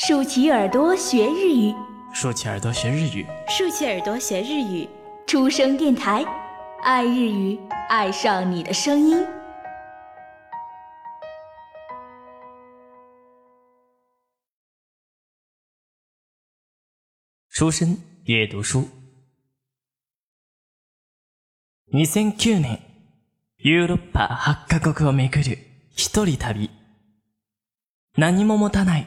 竖起耳朵学日语，竖起耳朵学日语，竖起耳朵学日语。出生电台，爱日语，爱上你的声音。书生阅读书。2009年、ヨーロッパ8カ国を巡る一人旅。何も持たない、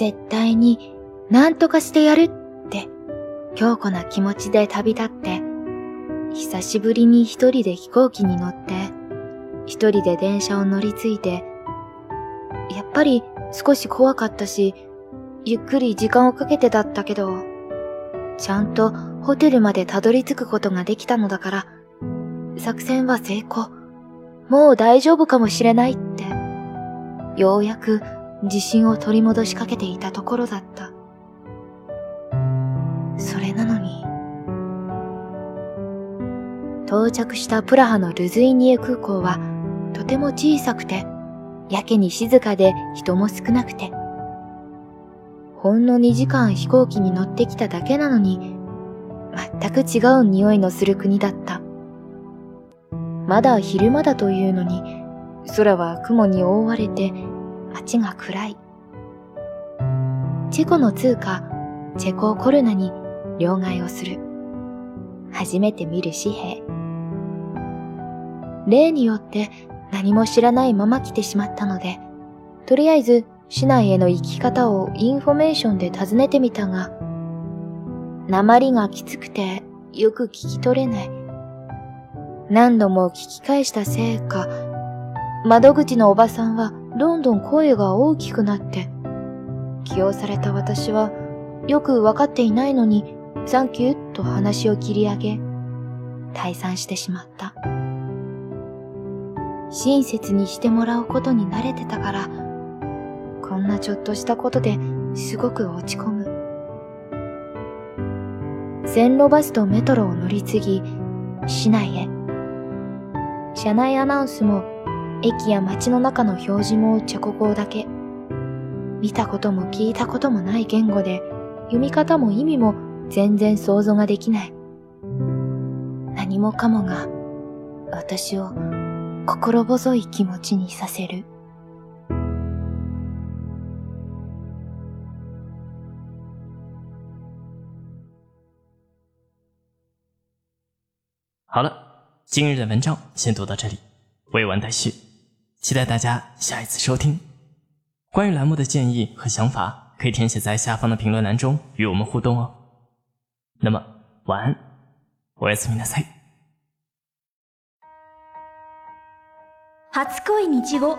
絶対に何とかしてやるって強固な気持ちで旅立って、久しぶりに一人で飛行機に乗って、一人で電車を乗り継いで、やっぱり少し怖かったし、ゆっくり時間をかけてだったけど、ちゃんとホテルまでたどり着くことができたのだから、作戦は成功。もう大丈夫かもしれないって、ようやく自信を取り戻しかけていたところだった。それなのに、到着したプラハのルズイニエ空港はとても小さくて、やけに静かで人も少なくて、ほんの2時間飛行機に乗ってきただけなのに、全く違う匂いのする国だった。まだ昼間だというのに、空は雲に覆われて街が暗い。チェコの通貨、チェココルナに両替をする。初めて見る紙幣。例によって何も知らないまま来てしまったので、とりあえず市内への行き方をインフォメーションで尋ねてみたが、訛りがきつくてよく聞き取れない。何度も聞き返したせいか、窓口のおばさんはどんどん声が大きくなって、気圧された私はよくわかっていないのに、サンキューと話を切り上げ、退散してしまった。親切にしてもらうことに慣れてたから、こんなちょっとしたことですごく落ち込む。線路バスとメトロを乗り継ぎ、市内へ。車内アナウンスも、駅や街の中の表示もチェコ語だけ。見たことも聞いたこともない言語で、読み方も意味も全然想像ができない。何もかもが、私を心細い気持ちにさせる。好了，今日的文章先读到这里，未完待续，期待大家下一次收听。关于栏目的建议和想法，可以填写在下方的评论栏中与我们互动哦。那么，晚安，おやすみなさい。初恋日語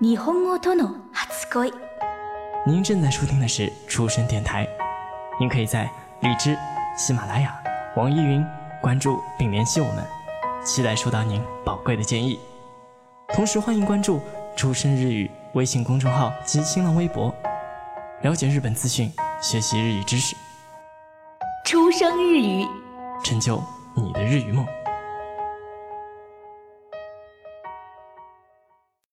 日本語との初恋您正在收听的是出生电台，您可以在荔枝、喜马拉雅、网易云关注并联系我们，期待收到您宝贵的建议。 同时，欢迎关注“出生日语”微信公众号及新浪微博，了解日本资讯，学习日语知识，出生日语成就你的日语梦。